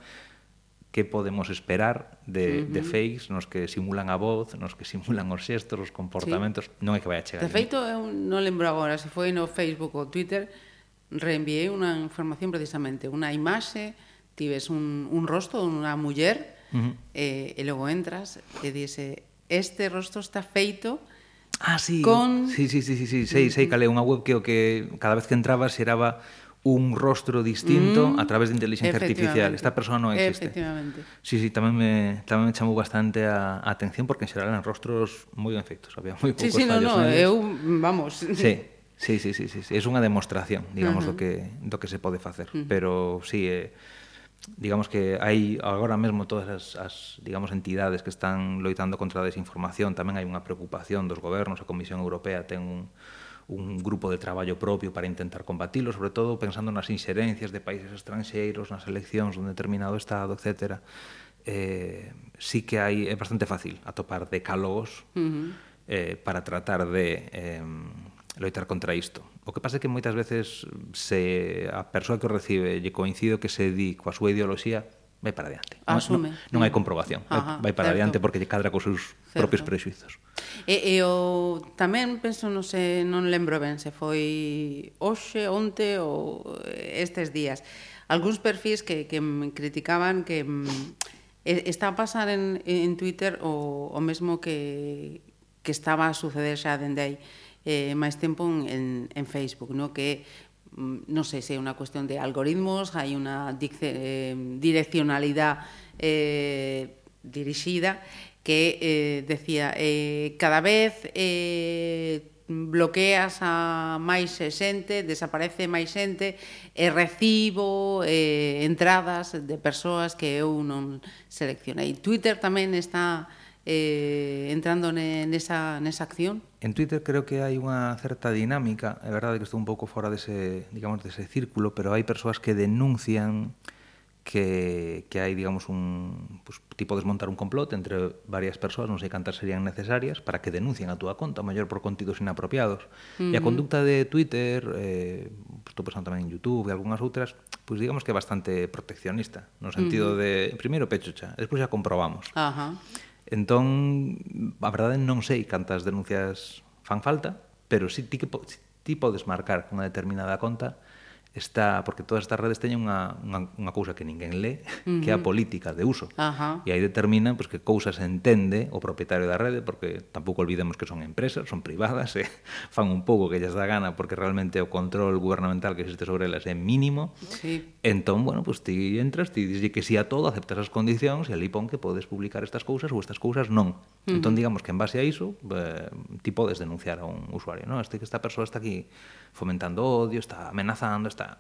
que podemos esperar de, uh -huh. de fakes nos que simulan a voz, nos que simulan os xestos, os comportamentos, sí. non é que vai a chegar. De feito, eu non lembro agora se foi no Facebook ou Twitter, reenviei unha información precisamente, unha imaxe, tives un, un rostro dunha muller, uh -huh. eh, e logo entras e dice, este rostro está feito Ah, sí. Con... Sí, sí, sí, sí, sí, sei, sei cal é unha web que o que cada vez que entrabas xeraba un rostro distinto mm. a través de inteligencia artificial. Esta persoa non existe. Efectivamente. Sí, sí, tamén me, tamén me chamou bastante a, a atención porque en xeral eran rostros moi ben feitos, había moi poucos sí, sí, fallos. No, no, eu, vamos... Sí, sí, sí, sí, sí, sí. é unha demostración, digamos, uh -huh. do que do que se pode facer, uh -huh. pero sí eh, digamos que hai agora mesmo todas as, as digamos entidades que están loitando contra a desinformación, tamén hai unha preocupación dos gobernos, a Comisión Europea ten un un grupo de traballo propio para intentar combatilo, sobre todo pensando nas inxerencias de países estranxeiros, nas eleccións dun determinado estado, etc. Eh, sí que hai é bastante fácil atopar decálogos uh -huh. eh, para tratar de eh, loitar contra isto. O que pasa é que moitas veces se a persoa que o recibe lle coincido que se di coa súa ideoloxía vai para adiante. Asume. Non, non, non hai comprobación. Ajá, vai, vai para certo. adiante porque lle cadra cos seus certo. propios prexuizos. E, e o, tamén penso, non, se, non lembro ben se foi hoxe, onte ou estes días. Algúns perfis que, que me criticaban que mm, está a pasar en, en Twitter o, o mesmo que, que estaba a suceder xa dende aí eh, máis tempo en, en Facebook, no? que mm, non sei se é unha cuestión de algoritmos, hai unha eh, direccionalidade eh, dirixida que eh, decía eh, cada vez eh, bloqueas a máis xente, desaparece máis xente, e recibo eh, entradas de persoas que eu non seleccionei. Twitter tamén está eh, entrando ne, nesa, nesa acción? En Twitter creo que hai unha certa dinámica, é verdade que estou un pouco fora dese, digamos, dese círculo, pero hai persoas que denuncian que, que hai, digamos, un... Pues, ti podes montar un complot entre varias persoas, non sei cantas serían necesarias, para que denuncien a túa conta, maior por contidos inapropiados. Uh -huh. E a conducta de Twitter, eh, estou pensando tamén en YouTube e algunhas outras, pois pues, digamos que é bastante proteccionista, no sentido uh -huh. de, primeiro pecho xa, despois xa comprobamos. Uh -huh. Entón, a verdade non sei cantas denuncias fan falta, pero si ti, que, si ti podes marcar unha determinada conta, está porque todas estas redes teñen unha, unha, unha cousa que ninguén lé, uh -huh. que é a política de uso. Ajá. E aí determinan pois, que cousas entende o propietario da rede, porque tampouco olvidemos que son empresas, son privadas, eh? fan un pouco que lles dá gana, porque realmente o control gubernamental que existe sobre elas é mínimo. Sí. Entón, bueno, pues ti entras, ti dixlle que si sí a todo, aceptas as condicións, e ali pon que podes publicar estas cousas ou estas cousas non. Uh -huh. Entón, digamos que en base a iso, eh, ti podes denunciar a un usuario, non? Este que esta persoa está aquí fomentando odio, está amenazando, está está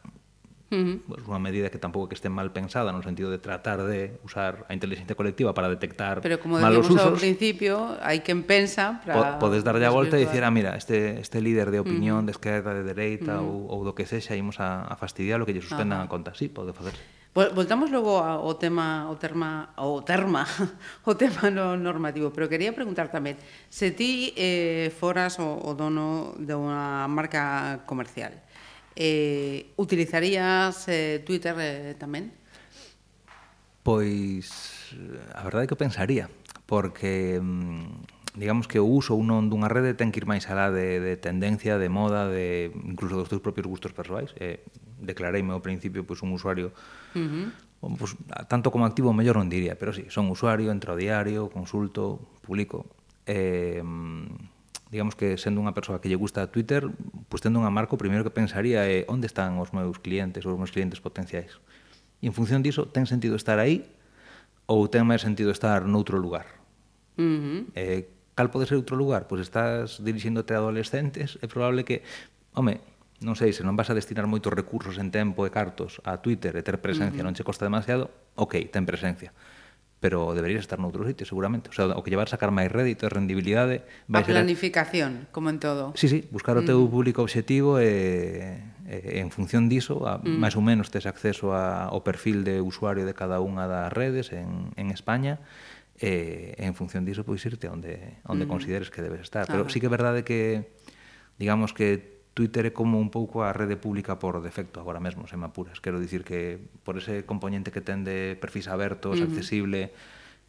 Uh -huh. pues unha medida que tampouco que este mal pensada no sentido de tratar de usar a inteligencia colectiva para detectar Pero como malos usos. ao principio, hai quen pensa para po podes darlle a volta e dicir, ah, mira, este este líder de opinión uh -huh. de esquerda, de dereita uh -huh. ou, ou do que sexa, imos a, a fastidiar o que lle suspendan uh -huh. a conta. Sí, pode facerse. Voltamos logo ao tema, o terma, o terma, o tema no normativo, pero quería preguntar tamén, se ti eh, foras o, o dono de unha marca comercial, Eh, utilizarías eh, Twitter eh, tamén? Pois eh, a verdade é que eu pensaría, porque mm, digamos que o uso ou non dunha rede ten que ir máis alá de, de tendencia, de moda, de incluso dos teus propios gustos persoais. Eh, declareime ao principio pois un usuario uh -huh. pois, tanto como activo mellor non diría, pero sí, son usuario, entro a diario, consulto, publico. Eh, mm, digamos que sendo unha persoa que lle gusta Twitter, pois pues, tendo unha marca, o primeiro que pensaría é onde están os meus clientes ou os meus clientes potenciais. E en función diso, ten sentido estar aí ou ten máis sentido estar noutro lugar? Uh -huh. eh, cal pode ser outro lugar? Pois pues estás dirixíndote a adolescentes, é probable que, home, non sei, se non vas a destinar moitos recursos en tempo e cartos a Twitter e ter presencia, uh -huh. non che costa demasiado, ok, ten presencia pero deberías estar noutro sitio seguramente. O sea, o que llevar sacar máis rédito e rendibilidade vai a planificación, como en todo. Sí, sí, buscar o teu mm. público obxectivo e, e en función diso, a, mm. máis ou menos tes acceso a, ao perfil de usuario de cada unha das redes en, en España e, e en función diso pois irte onde onde mm. consideres que debes estar. Pero Ajá. sí que é verdade que digamos que Twitter é como un pouco a rede pública por defecto agora mesmo, se me apuras. Quero dicir que por ese componente que ten de perfis abertos, uh -huh. accesible,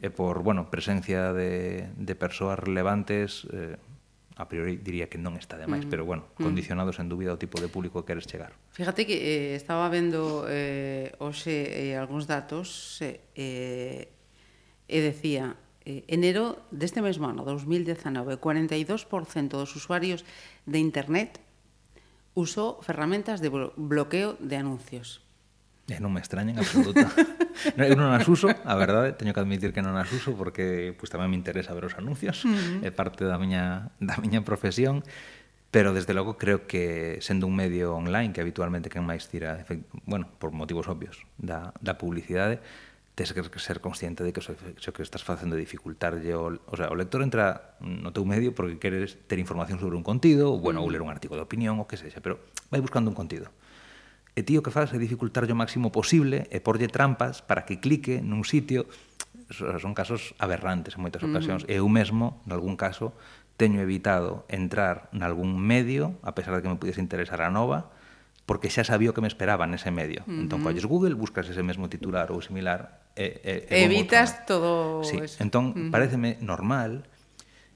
e por, bueno, presencia de, de persoas relevantes, eh, a priori diría que non está de máis, uh -huh. pero bueno, mm. condicionados sen en dúbida ao tipo de público que queres chegar. Fíjate que eh, estaba vendo eh, hoxe eh, algúns datos eh, eh e decía eh, enero deste mesmo ano, 2019, 42% dos usuarios de internet usou ferramentas de bloqueo de anuncios. Eh, non me extraña en absoluto. eu non as uso, a verdade, teño que admitir que non as uso porque pues, tamén me interesa ver os anuncios, uh -huh. é parte da miña, da miña profesión, pero desde logo creo que sendo un medio online que habitualmente quen máis tira, bueno, por motivos obvios, da, da publicidade, tes que ser consciente de que o que estás facendo dificultarlle o, o, sea, o lector entra no teu medio porque queres ter información sobre un contido, ou bueno, ou mm. ler un artigo de opinión, o que sexa, pero vai buscando un contido. E ti o que faz é dificultarlle o máximo posible e porlle trampas para que clique nun sitio son casos aberrantes en moitas ocasións. Uh -huh. Eu mesmo, en algún caso, teño evitado entrar nalgún medio, a pesar de que me pudiese interesar a nova, porque xa sabía o que me esperaba nese medio. Uh -huh. Entón colles Google, buscas ese mesmo titular ou similar e, e, e evitas todo sí. eso. Entón uh -huh. pareceme normal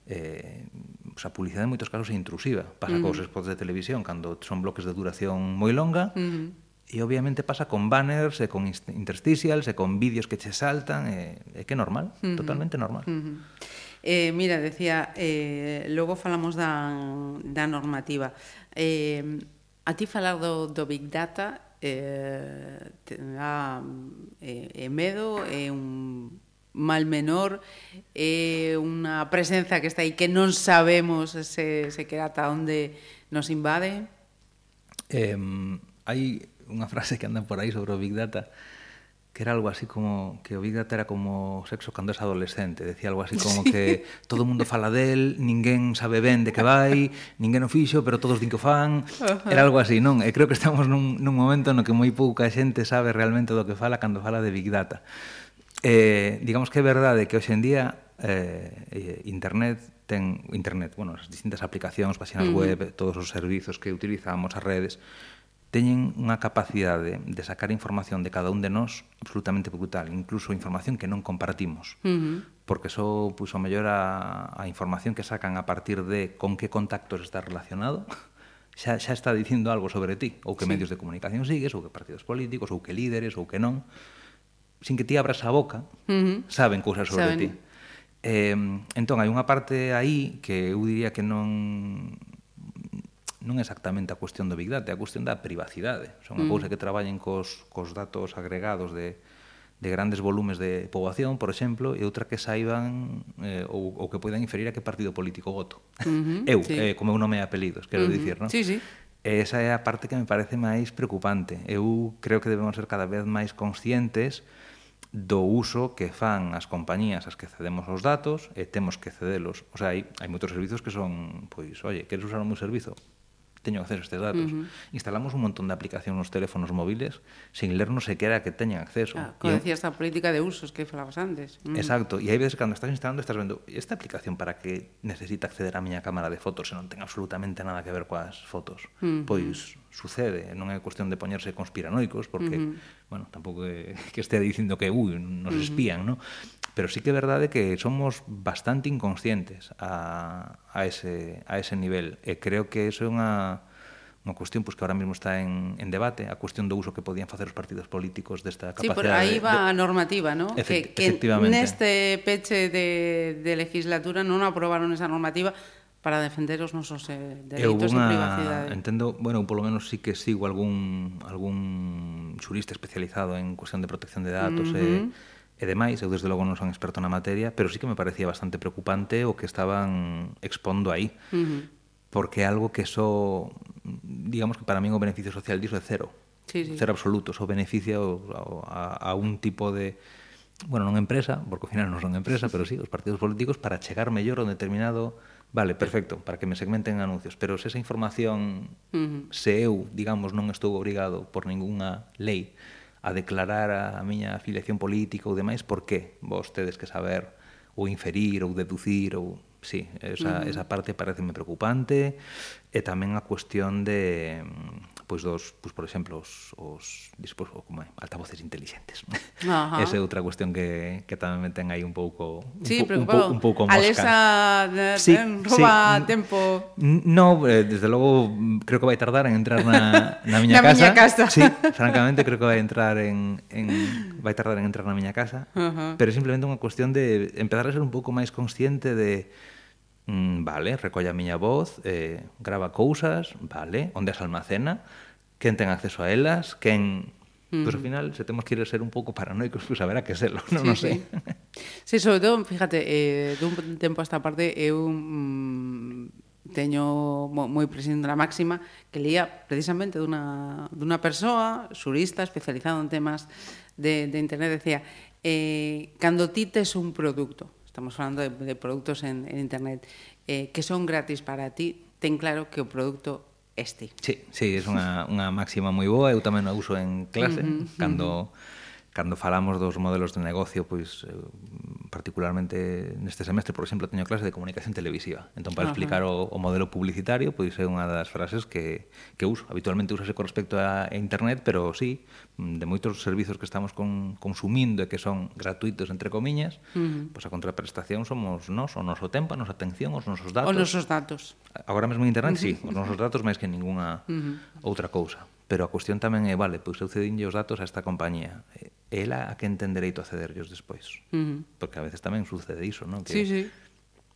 eh, pues a publicidade en moitos casos é intrusiva. Pasa uh -huh. cos spots de televisión cando son bloques de duración moi longa, uh -huh e obviamente pasa con banners e con interstitials e con vídeos que che saltan e, e que é normal, uh -huh. totalmente normal. Uh -huh. Eh, mira, decía, eh, logo falamos da, da normativa. Eh, A ti falar do, do Big Data eh, te dá eh, eh medo, é eh, un mal menor é eh, unha presenza que está aí que non sabemos se, se que ata onde nos invade? Eh, hai unha frase que anda por aí sobre o Big Data que era algo así como que o Big Data era como sexo cando es adolescente, decía algo así como sí. que todo o mundo fala del, ninguén sabe ben de que vai, ninguén o fixo, pero todos din que o fan. Uh -huh. Era algo así, non? E creo que estamos nun, nun momento no que moi pouca xente sabe realmente do que fala cando fala de Big Data. Eh, digamos que é verdade que hoxe en día eh, eh internet ten internet, bueno, as distintas aplicacións, páxinas uh -huh. web, todos os servizos que utilizamos, as redes, teñen unha capacidade de sacar información de cada un de nós absolutamente brutal, incluso información que non compartimos. Uh -huh. Porque só so, o mellor a, a información que sacan a partir de con que contactos está relacionado, xa, xa está dicindo algo sobre ti, ou que sí. medios de comunicación sigues, ou que partidos políticos, ou que líderes, ou que non. Sin que ti abras a boca, uh -huh. saben cousas sobre saben. ti. Eh, entón, hai unha parte aí que eu diría que non non é exactamente a cuestión do Big Data, é a cuestión da privacidade. Son unha mm. cousa que traballen cos, cos datos agregados de, de grandes volumes de poboación, por exemplo, e outra que saiban eh, ou, ou que poidan inferir a que partido político voto. Uh -huh, eu, sí. eh, como eu nome e apelidos, quero uh -huh. dicir, non? Sí, sí. Esa é a parte que me parece máis preocupante. Eu creo que debemos ser cada vez máis conscientes do uso que fan as compañías as que cedemos os datos e temos que cedelos. O sea, hai, hai moitos servizos que son, pois, oye, queres usar o meu servizo? teño acceso a estes datos. Uh -huh. Instalamos un montón de aplicación nos teléfonos móviles sin lernos sequera que teñan acceso. Ah, como decías, a política de usos que falabas antes. Mm. Exacto, e hai veces cando estás instalando estás vendo esta aplicación para que necesita acceder á miña cámara de fotos e non ten absolutamente nada que ver coas fotos. Uh -huh. Pois sucede, non é cuestión de poñerse conspiranoicos porque uh -huh bueno, tampouco que, que estea dicindo que, ui, nos espían, uh -huh. no? Pero sí que é verdade que somos bastante inconscientes a, a, ese, a ese nivel. E creo que eso é unha unha cuestión pois, que ahora mesmo está en, en debate, a cuestión do uso que podían facer os partidos políticos desta capacidade... Sí, por aí va de... a normativa, ¿no? Efect que, efectivamente. Que neste peche de, de legislatura non aprobaron esa normativa para defender os nosos eh, dereitos de privacidade. Entendo, bueno, polo menos sí que sigo algún, algún xurista especializado en cuestión de protección de datos eh, uh -huh. e, e demais, eu desde logo non son experto na materia, pero sí que me parecía bastante preocupante o que estaban expondo aí. Uh -huh. Porque é algo que só, digamos que para min o beneficio social diso é cero. Sí, sí. Cero absoluto, só beneficia a, a un tipo de bueno, non empresa, porque ao final non son empresa, pero sí, os partidos políticos para chegar mellor a un determinado Vale, perfecto, para que me segmenten anuncios, pero se esa información uh -huh. se eu, digamos, non estou obrigado por ningunha lei a declarar a, miña afiliación política ou demais, por que vos tedes que saber ou inferir ou deducir ou sí, esa, uh -huh. esa parte pareceme preocupante e tamén a cuestión de pois dos, pois por exemplo, os, os dispos, como é, altavoces inteligentes. Ajá. Esa é outra cuestión que, que tamén me ten aí un pouco un, sí, po, un, po, un pouco mosca. Alexa sí, roba sí. tempo. No, eh, desde logo creo que vai tardar en entrar na, na miña na casa. Miña casa. Sí, francamente creo que vai entrar en, en vai tardar en entrar na miña casa, uh -huh. pero simplemente unha cuestión de empezar a ser un pouco máis consciente de mm, vale, recolle a miña voz, eh, grava cousas, vale, onde as almacena, quen ten acceso a elas, quen... Uh -huh. Pois pues, ao final, se temos que ir a ser un pouco paranoicos, pois pues, haberá que serlo, non, sí, non sei. Sí. sí, sobre todo, fíjate, eh, dun tempo a esta parte eu mm, teño moi presente na máxima que leía precisamente dunha, dunha persoa surista especializada en temas de, de internet, decía eh, cando ti tes un produto estamos falando de, de produtos en, en internet, eh, que son gratis para ti, ten claro que o produto este. Sí, sí, é unha, unha máxima moi boa, eu tamén a uso en clase, uh -huh, cando... Uh -huh cando falamos dos modelos de negocio, pois eh, particularmente neste semestre, por exemplo, teño clase de comunicación televisiva. Entón, para explicar o, o modelo publicitario, pois é unha das frases que, que uso. Habitualmente usase con respecto a, a internet, pero sí, de moitos servizos que estamos con, consumindo e que son gratuitos, entre comiñas, uh -huh. pois a contraprestación somos nós, o noso tempo, a nosa atención, os nosos datos. Os nosos datos. Agora mesmo en internet, sí, os nosos datos máis que ninguna uh -huh. outra cousa. Pero a cuestión tamén é, vale, pois eu cedinlle os datos a esta compañía. Ela a quen ten dereito a cederllos despois. Uh -huh. Porque a veces tamén sucede iso, non? Que, sí, sí.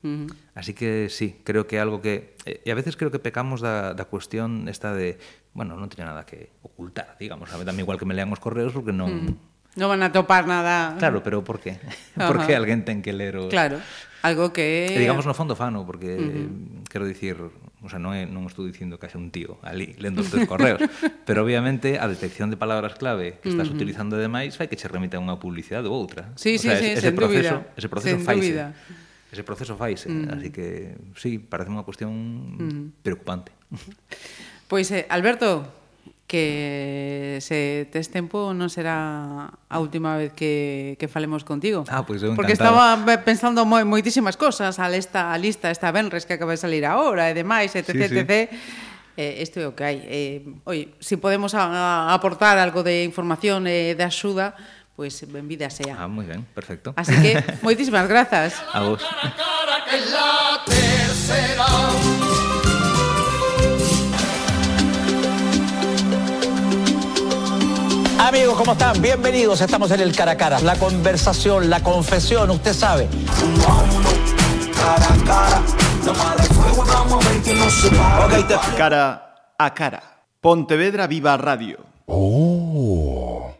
Uh -huh. Así que sí, creo que algo que... E a veces creo que pecamos da, da cuestión esta de... Bueno, non teña nada que ocultar, digamos. A tamén igual que me lean os correos porque non... Uh -huh. Non van a topar nada... Claro, pero por qué? Uh -huh. por que alguén ten que ler os... Claro, algo que... E digamos no fondo fano, porque, uh -huh. quero dicir, O sea, non, é, non estou dicindo que haxe un tío ali lendo os teus correos, pero obviamente a detección de palabras clave que estás uh -huh. utilizando ademais fai que che remita unha publicidade ou outra. Sí, o sí, sea, sí, ese, sen proceso, dúbida. ese proceso sen faise. Dúbida. Ese proceso faise, uh -huh. así que sí, parece unha cuestión uh -huh. preocupante. Pois pues, eh, Alberto, que se tes tempo non será a última vez que, que falemos contigo. Ah, pois pues Porque estaba pensando moi, moitísimas cosas, a esta a lista esta Benres que acaba de salir agora e demais, etc, sí, sí. etc. Eh, isto é o que hai. Eh, oi, se si podemos a, a aportar algo de información e eh, de axuda, pois pues, benvida sea. Ah, moi ben, perfecto. Así que, moitísimas grazas. A vos. Cara, cara, que la tercera. Amigos, ¿cómo están? Bienvenidos. Estamos en el cara a cara. La conversación, la confesión, usted sabe. Cara a cara, toma de fuego, vamos a ver que no se para. Ok, te- cara a cara. Pontevedra Viva Radio. Oh.